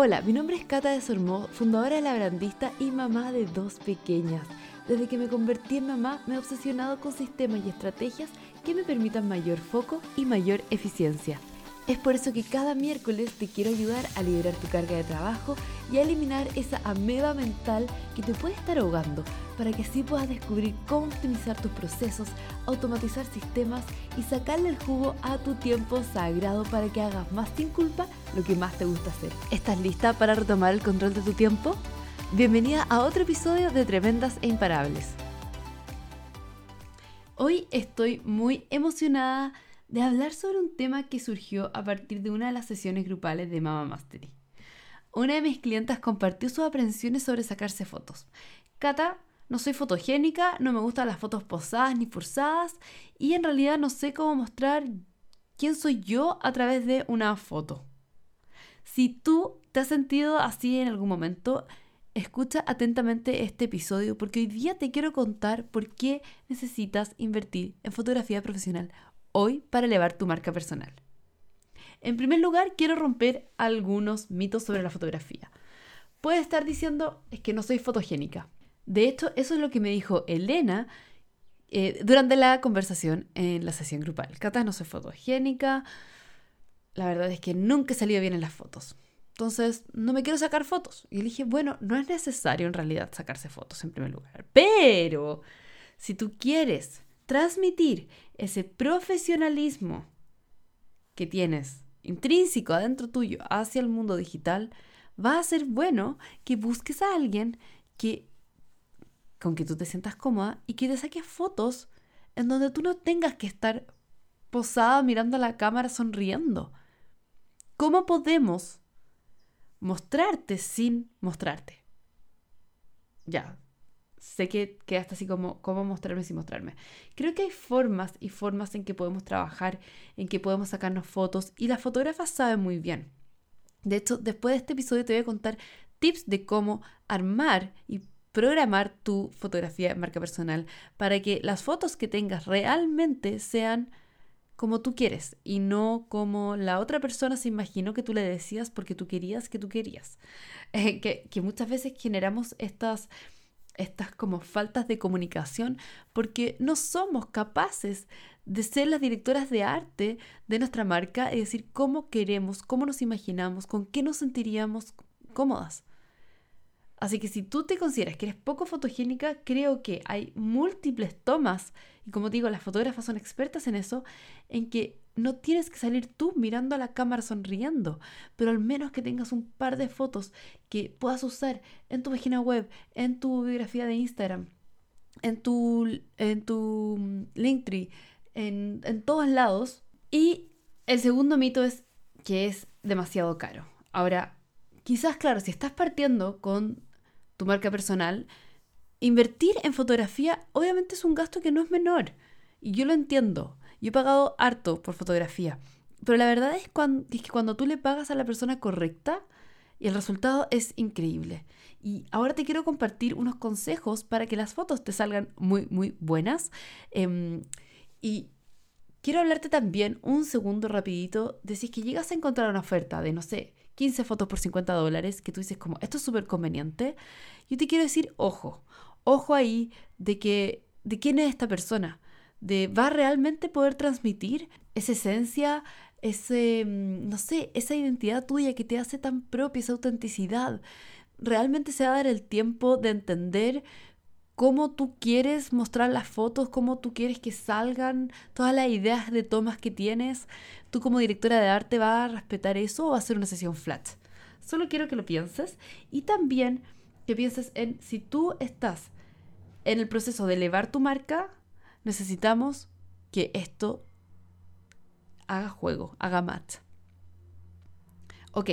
Hola, mi nombre es Cata de Sormó, fundadora de La Brandista y mamá de dos pequeñas. Desde que me convertí en mamá me he obsesionado con sistemas y estrategias que me permitan mayor foco y mayor eficiencia. Es por eso que cada miércoles te quiero ayudar a liberar tu carga de trabajo y a eliminar esa ameba mental que te puede estar ahogando para que así puedas descubrir cómo optimizar tus procesos, automatizar sistemas y sacarle el jugo a tu tiempo sagrado para que hagas más sin culpa lo que más te gusta hacer. ¿Estás lista para retomar el control de tu tiempo? Bienvenida a otro episodio de Tremendas e Imparables. Hoy estoy muy emocionada de hablar sobre un tema que surgió a partir de una de las sesiones grupales de Mama Mastery. Una de mis clientas compartió sus aprensiones sobre sacarse fotos. Cata, no soy fotogénica, no me gustan las fotos posadas ni forzadas y en realidad no sé cómo mostrar quién soy yo a través de una foto. Si tú te has sentido así en algún momento, escucha atentamente este episodio porque hoy día te quiero contar por qué necesitas invertir en fotografía profesional hoy para elevar tu marca personal. En primer lugar, quiero romper algunos mitos sobre la fotografía. Puedes estar diciendo, es que no soy fotogénica. De hecho, eso es lo que me dijo Elena eh, durante la conversación en la sesión grupal. Cata, no soy fotogénica. La verdad es que nunca he salido bien en las fotos. Entonces, no me quiero sacar fotos. Y le dije, bueno, no es necesario en realidad sacarse fotos en primer lugar. Pero, si tú quieres transmitir ese profesionalismo que tienes intrínseco adentro tuyo hacia el mundo digital, va a ser bueno que busques a alguien que con que tú te sientas cómoda y que te saques fotos en donde tú no tengas que estar posada mirando a la cámara sonriendo. ¿Cómo podemos mostrarte sin mostrarte? Ya, sé que quedaste así como cómo mostrarme sin mostrarme. Creo que hay formas y formas en que podemos trabajar, en que podemos sacarnos fotos y las fotógrafas saben muy bien. De hecho, después de este episodio te voy a contar tips de cómo armar y programar tu fotografía de marca personal para que las fotos que tengas realmente sean como tú quieres y no como la otra persona se imaginó que tú le decías porque tú querías que tú querías. Eh, que, que muchas veces generamos estas estas como faltas de comunicación porque no somos capaces de ser las directoras de arte de nuestra marca y decir cómo queremos, cómo nos imaginamos, con qué nos sentiríamos cómodas. Así que si tú te consideras que eres poco fotogénica, creo que hay múltiples tomas, y como digo, las fotógrafas son expertas en eso, en que no tienes que salir tú mirando a la cámara sonriendo, pero al menos que tengas un par de fotos que puedas usar en tu página web, en tu biografía de Instagram, en tu, en tu mm, Linktree, en, en todos lados. Y el segundo mito es que es demasiado caro. Ahora, quizás, claro, si estás partiendo con tu marca personal, invertir en fotografía obviamente es un gasto que no es menor. Y yo lo entiendo. Yo he pagado harto por fotografía. Pero la verdad es, que cuando tú le pagas a la persona correcta, el resultado es increíble. Y ahora te quiero compartir unos consejos para que las fotos te salgan muy, muy buenas. Em, y quiero hablarte también un segundo rapidito de si es que llegas a encontrar una oferta de, no sé, 15 fotos por 50 dólares, que tú dices como, esto es súper conveniente, yo te quiero decir, ojo, ojo ahí de que, de quién es esta persona, de va realmente poder transmitir esa esencia, ese, mm, no sé, esa identidad tuya que te hace tan propia, esa autenticidad. Realmente se va a dar el tiempo de entender cómo tú quieres mostrar las fotos, cómo tú quieres que salgan, todas las ideas de tomas que tienes. Tú como directora de arte vas a respetar eso o va a ser una sesión flat. Solo quiero que lo pienses y también que pienses en si tú estás en el proceso de elevar tu marca, necesitamos que esto haga juego, haga match. Ok,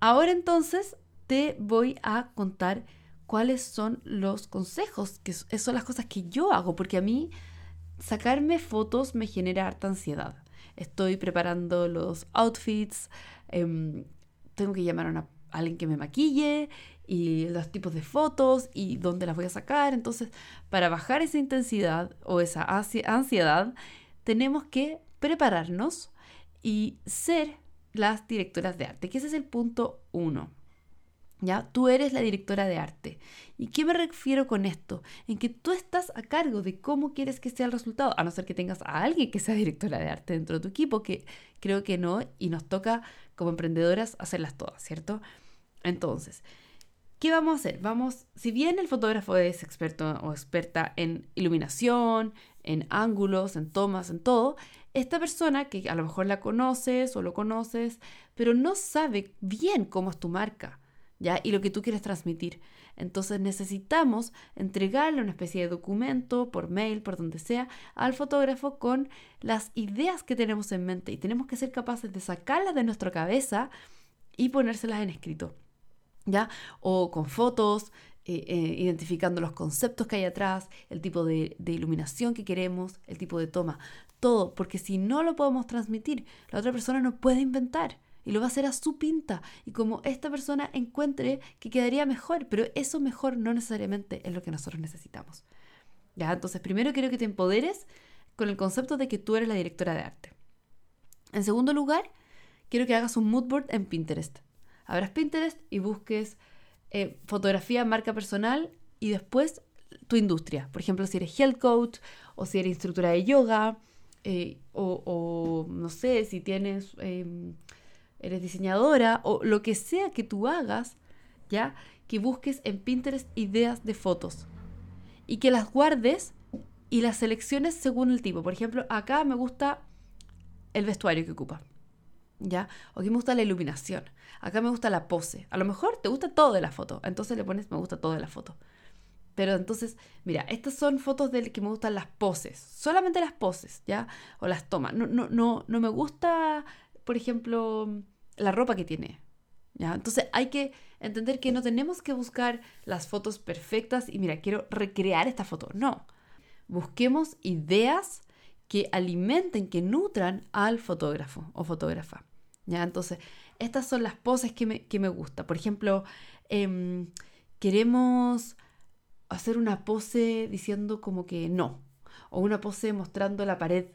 ahora entonces te voy a contar cuáles son los consejos, que son las cosas que yo hago, porque a mí sacarme fotos me genera harta ansiedad. Estoy preparando los outfits, em, tengo que llamar a, alguien que me maquille y los tipos de fotos y dónde las voy a sacar. Entonces, para bajar esa intensidad o esa ansiedad, tenemos que prepararnos y ser las directoras de arte, que ese es el punto uno. ¿Ya? Tú eres la directora de arte. ¿Y qué me refiero con esto? En que tú estás a cargo de cómo quieres que sea el resultado, a no ser que tengas a alguien que sea directora de arte dentro de tu equipo, que creo que no, y nos toca como emprendedoras hacerlas todas, ¿cierto? Entonces, ¿qué vamos a hacer? Vamos, si bien el fotógrafo es experto o experta en iluminación, en ángulos, en tomas, en todo, esta persona que a lo mejor la conoces o lo conoces, pero no sabe bien cómo es tu marca ¿ya? Y lo que tú quieres transmitir. Entonces necesitamos entregarle una especie de documento por mail, por donde sea, al fotógrafo con las ideas que tenemos en mente y tenemos que ser capaces de sacarlas de nuestra cabeza y ponérselas en escrito, O con fotos, eh, eh, identificando los conceptos que hay atrás, el tipo de, de, iluminación que queremos, el tipo de toma, todo, porque si no lo podemos transmitir, la otra persona no puede inventar y lo va a hacer a su pinta y como esta persona encuentre que quedaría mejor, pero eso mejor no necesariamente es lo que nosotros necesitamos. Ya, entonces primero quiero que te empoderes con el concepto de que tú eres la directora de arte. En segundo lugar, quiero que hagas un mood board en Pinterest. Abras Pinterest y busques eh, fotografía, marca personal y después tu industria. Por ejemplo, si eres health coach o si eres instructora de yoga eh, o, no sé, si tienes em, eres diseñadora o lo que sea que tú hagas, ¿ya? Que busques en Pinterest ideas de fotos y que las guardes y las selecciones según el tipo. Por ejemplo, acá me gusta el vestuario que ocupa, ¿ya? O aquí me gusta la iluminación. Acá me gusta la pose. A lo mejor te gusta todo de la foto, entonces le pones me gusta todo de la foto. Pero entonces, mira, estas son fotos de que me gustan las poses, solamente las poses, ¿ya? O las tomas. No, no, no, no me gusta por ejemplo, la ropa que tiene. ¿ya? Entonces hay que entender que no tenemos que buscar las fotos perfectas y mira, quiero recrear esta foto. No. Busquemos ideas que alimenten, que nutran al fotógrafo o fotógrafa. ¿ya? Entonces, estas son las poses que me, que me gusta. Por ejemplo, em, queremos hacer una pose diciendo como que no, o una pose mostrando la pared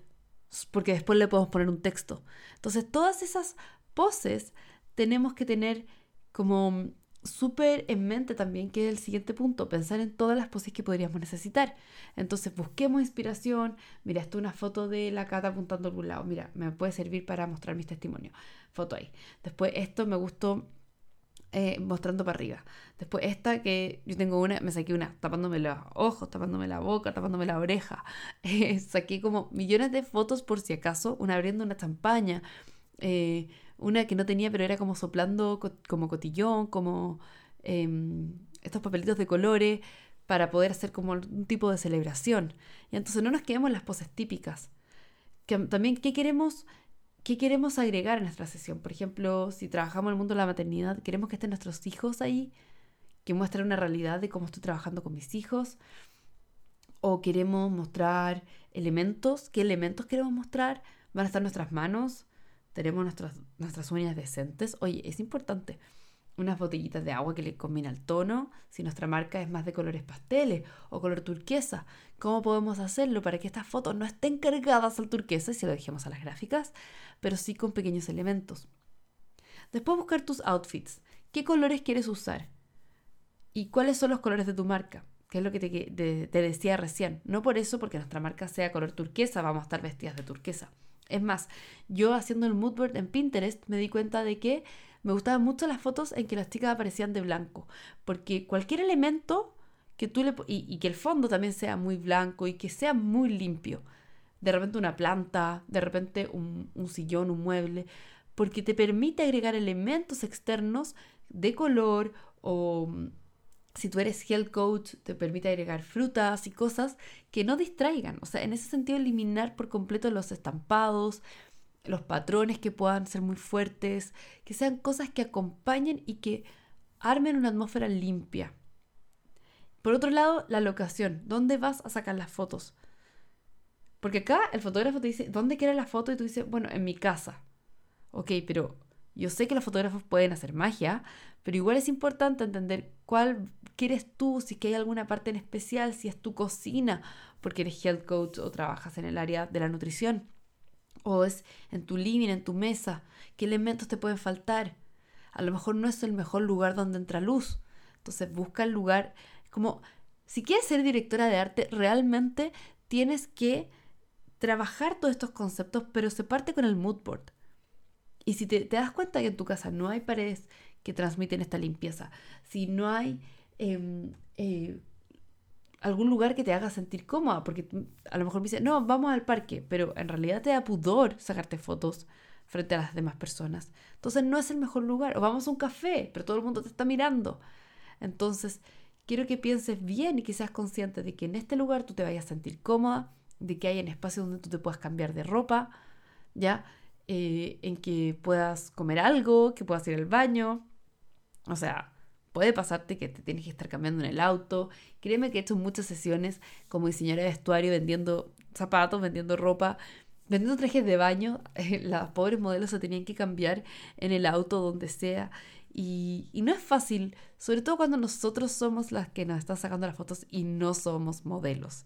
porque después le podemos poner un texto. Entonces, todas esas poses tenemos que tener como súper en mente también que el siguiente punto, pensar en todas las poses que podríamos necesitar. Entonces busquemos inspiración, mira, esto es una foto de la cata apuntando a algún lado, mira, me puede servir para mostrar mis testimonios, foto ahí. Después esto me gustó eh, mostrando para arriba. Después esta que yo tengo una, me saqué una tapándome los ojos, tapándome la boca, tapándome la oreja. Eh, saqué como millones de fotos por si acaso, una abriendo una champaña, eh, una que no tenía pero era como soplando como cotillón, como em, estos papelitos de colores para poder hacer como un tipo de celebración. Y entonces no nos quedemos en las poses típicas. Que, también, ¿qué queremos? ¿qué queremos agregar a nuestra sesión? Por ejemplo, si trabajamos en el mundo de la maternidad, queremos que estén nuestros hijos ahí, que muestren una realidad de cómo estoy trabajando con mis hijos. O queremos mostrar elementos. ¿Qué elementos queremos mostrar? ¿Van a estar nuestras manos? ¿Tenemos nuestras, nuestras uñas decentes? Oye, es importante unas botellitas de agua que le combina el tono, si nuestra marca es más de colores pasteles o color turquesa, ¿cómo podemos hacerlo para que estas fotos no estén cargadas al turquesa, si lo dejemos a las gráficas, pero sí con pequeños elementos? Después buscar tus outfits, ¿qué colores quieres usar? ¿Y cuáles son los colores de tu marca? Que es lo que te, te decía recién. No por eso, porque nuestra marca sea color turquesa, vamos a estar vestidas de turquesa. Es más, yo haciendo el mood board en Pinterest me di cuenta de que me gustaban mucho las fotos en que las chicas aparecían de blanco, porque cualquier elemento que tú le y, que el fondo también sea muy blanco y que sea muy limpio. De repente una planta, de repente un, un sillón, un mueble, porque te permite agregar elementos externos de color o si tú eres health coach, te permite agregar frutas y cosas que no distraigan. O sea, en ese sentido, eliminar por completo los estampados, los patrones que puedan ser muy fuertes, que sean cosas que acompañen y que armen una atmósfera limpia. Por otro lado, la locación, ¿dónde vas a sacar las fotos? Porque acá el fotógrafo te dice, ¿dónde quieres la foto? Y tú dices, bueno, en mi casa. Ok, pero yo sé que los fotógrafos pueden hacer magia, pero igual es importante entender cuál quieres tú, si que hay alguna parte en especial, si es tu cocina, porque eres health coach o trabajas en el área de la nutrición o es en tu living, en tu mesa, qué elementos te pueden faltar. A lo mejor no es el mejor lugar donde entra luz. Entonces busca el lugar como si quieres ser directora de arte, realmente tienes que trabajar todos estos conceptos, pero se parte con el mood board. Y si te, das cuenta que en tu casa no hay paredes que transmiten esta limpieza, si no hay em, eh, algún lugar que te haga sentir cómoda, porque a lo mejor me dice, no, vamos al parque, pero en realidad te da pudor sacarte fotos frente a las demás personas. Entonces no es el mejor lugar. O vamos a un café, pero todo el mundo te está mirando. Entonces, quiero que pienses bien y que seas consciente de que en este lugar tú te vayas a sentir cómoda, de que hay un espacio donde tú te puedas cambiar de ropa, ¿ya? Eh, en que puedas comer algo, que puedas ir al baño. O sea, Puede pasarte que te tienes que estar cambiando en el auto. Créeme que he hecho muchas sesiones como diseñadora de vestuario vendiendo zapatos, vendiendo ropa, vendiendo trajes de baño. Las pobres modelos se tenían que cambiar en el auto, donde sea. Y, y, no es fácil, sobre todo cuando nosotros somos las que nos están sacando las fotos y no somos modelos.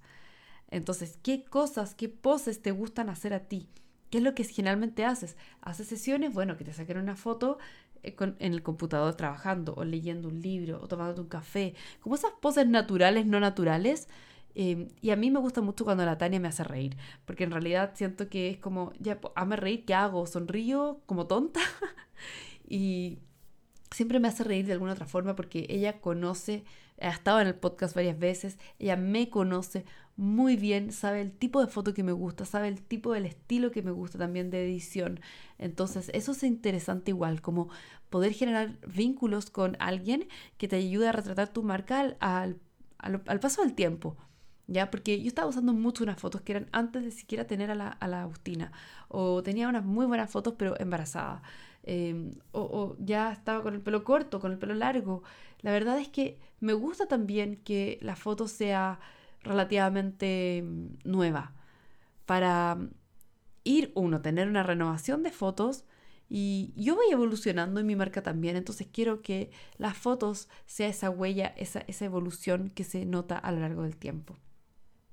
Entonces, ¿qué cosas, qué poses te gustan hacer a ti? ¿Qué es lo que generalmente haces? ¿Haces sesiones? Bueno, que te saquen una foto eh, en el computador trabajando o leyendo un libro o tomando un café, como esas poses naturales, no naturales. Em, y a mí me gusta mucho cuando la Tania me hace reír, porque en realidad siento que es como, ya, hazme reír, ¿qué hago? ¿Sonrío como tonta? y siempre me hace reír de alguna otra forma porque ella conoce, ha estado en el podcast varias veces, ella me conoce muy bien, sabe el tipo de foto que me gusta, sabe el tipo del estilo que me gusta también de edición. Entonces, eso es interesante igual, como poder generar vínculos con alguien que te ayude a retratar tu marca al, al, paso del tiempo. ¿Ya? Porque yo estaba usando mucho unas fotos que eran antes de siquiera tener a la, a la Agustina. O tenía unas muy buenas fotos, pero embarazada. Em, o, o, ya estaba con el pelo corto, con el pelo largo. La verdad es que me gusta también que la foto sea relativamente mm, nueva para mm, ir, uno, tener una renovación de fotos y yo voy evolucionando en mi marca también, entonces quiero que las fotos sea esa huella, esa, esa evolución que se nota a lo largo del tiempo.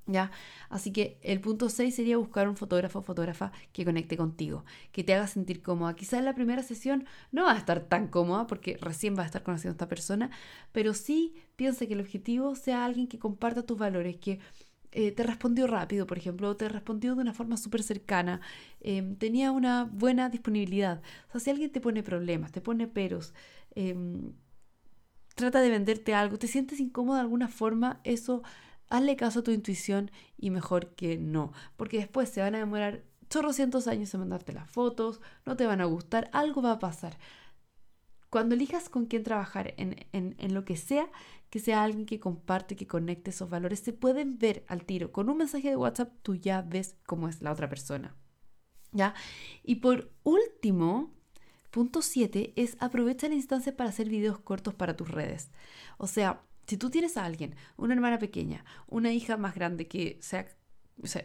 ¿Ya? Así que el punto 6 sería buscar un fotógrafo o fotógrafa que conecte contigo, que te haga sentir cómoda. Quizás en la primera sesión no va a estar tan cómoda porque recién vas a estar conociendo a esta persona, pero sí piensa que el objetivo sea alguien que comparta tus valores, que eh, te respondió rápido, por ejemplo, o te respondió de una forma súper cercana, em, tenía una buena disponibilidad. O sea, si alguien te pone problemas, te pone peros, em, trata de venderte algo, te sientes incómodo de alguna forma, eso hazle caso a tu intuición y mejor que no, porque después se van a demorar chorrocientos años en mandarte las fotos, no te van a gustar, algo va a pasar. Cuando elijas con quién trabajar en, en, lo que sea, que sea alguien que comparte, que conecte esos valores, se pueden ver al tiro. Con un mensaje de WhatsApp tú ya ves cómo es la otra persona. ¿Ya? Y por último, punto 7 es aprovecha la instancia para hacer videos cortos para tus redes. O sea, si tú tienes a alguien, una hermana pequeña, una hija más grande que sea,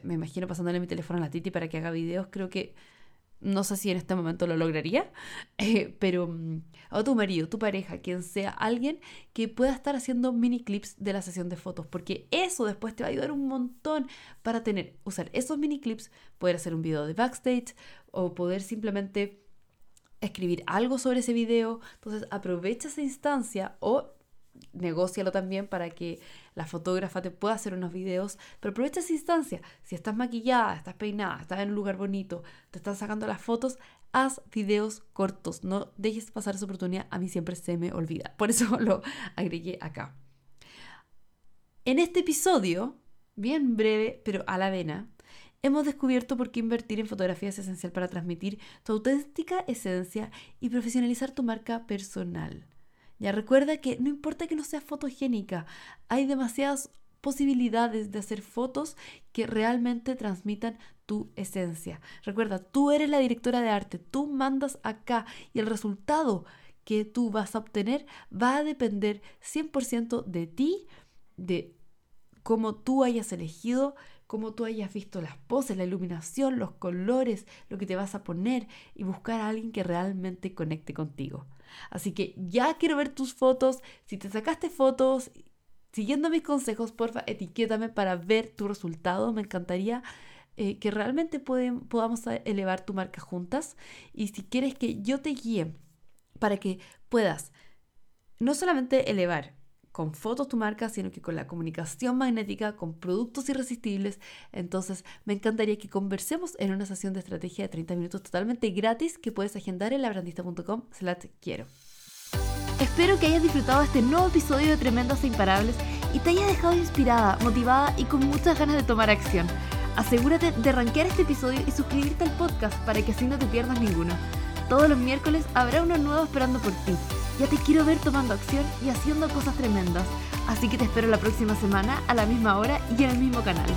me imagino pasándole mi teléfono a la Titi para que haga videos, creo que no sé si en este momento lo lograría, eh, pero mm, o tu marido, tu pareja, quien sea, alguien que pueda estar haciendo mini clips de la sesión de fotos, porque eso después te va a ayudar un montón para tener, usar esos mini clips, poder hacer un video de backstage o poder simplemente escribir algo sobre ese video. Entonces aprovecha esa instancia o negócialo también para que la fotógrafa te pueda hacer unos videos, pero aprovecha esa instancia. Si estás maquillada, estás peinada, estás en un lugar bonito, te están sacando las fotos, haz videos cortos, no dejes pasar esa oportunidad, a mí siempre se me olvida. Por eso lo agregué acá. En este episodio, bien breve, pero a la vena, hemos descubierto por qué invertir en fotografía es esencial para transmitir tu auténtica esencia y profesionalizar tu marca personal. Ya recuerda que no importa que no sea fotogénica, hay demasiadas posibilidades de hacer fotos que realmente transmitan tu esencia. Recuerda, tú eres la directora de arte, tú mandas acá y el resultado que tú vas a obtener va a depender 100% de ti, de cómo tú hayas elegido, cómo tú hayas visto las poses, la iluminación, los colores, lo que te vas a poner y buscar a alguien que realmente conecte contigo. Así que ya quiero ver tus fotos. Si te sacaste fotos siguiendo mis consejos, porfa, etiquétame para ver tu resultado. Me encantaría eh, que realmente podamos elevar tu marca juntas y si quieres que yo te guíe para que puedas no solamente elevar con fotos tu marca, sino que con la comunicación magnética, con productos irresistibles. Entonces, me encantaría que conversemos en una sesión de estrategia de 30 minutos totalmente gratis que puedes agendar en labrandista.com quiero. Espero que hayas disfrutado este nuevo episodio de Tremendas e Imparables y te haya dejado inspirada, motivada y con muchas ganas de tomar acción. Asegúrate de rankear este episodio y suscribirte al podcast para que así no te pierdas ninguno. Todos los miércoles habrá uno nuevo esperando por ti. Ya te quiero ver tomando acción y haciendo cosas tremendas. Así que te espero la próxima semana a la misma hora y en el mismo canal.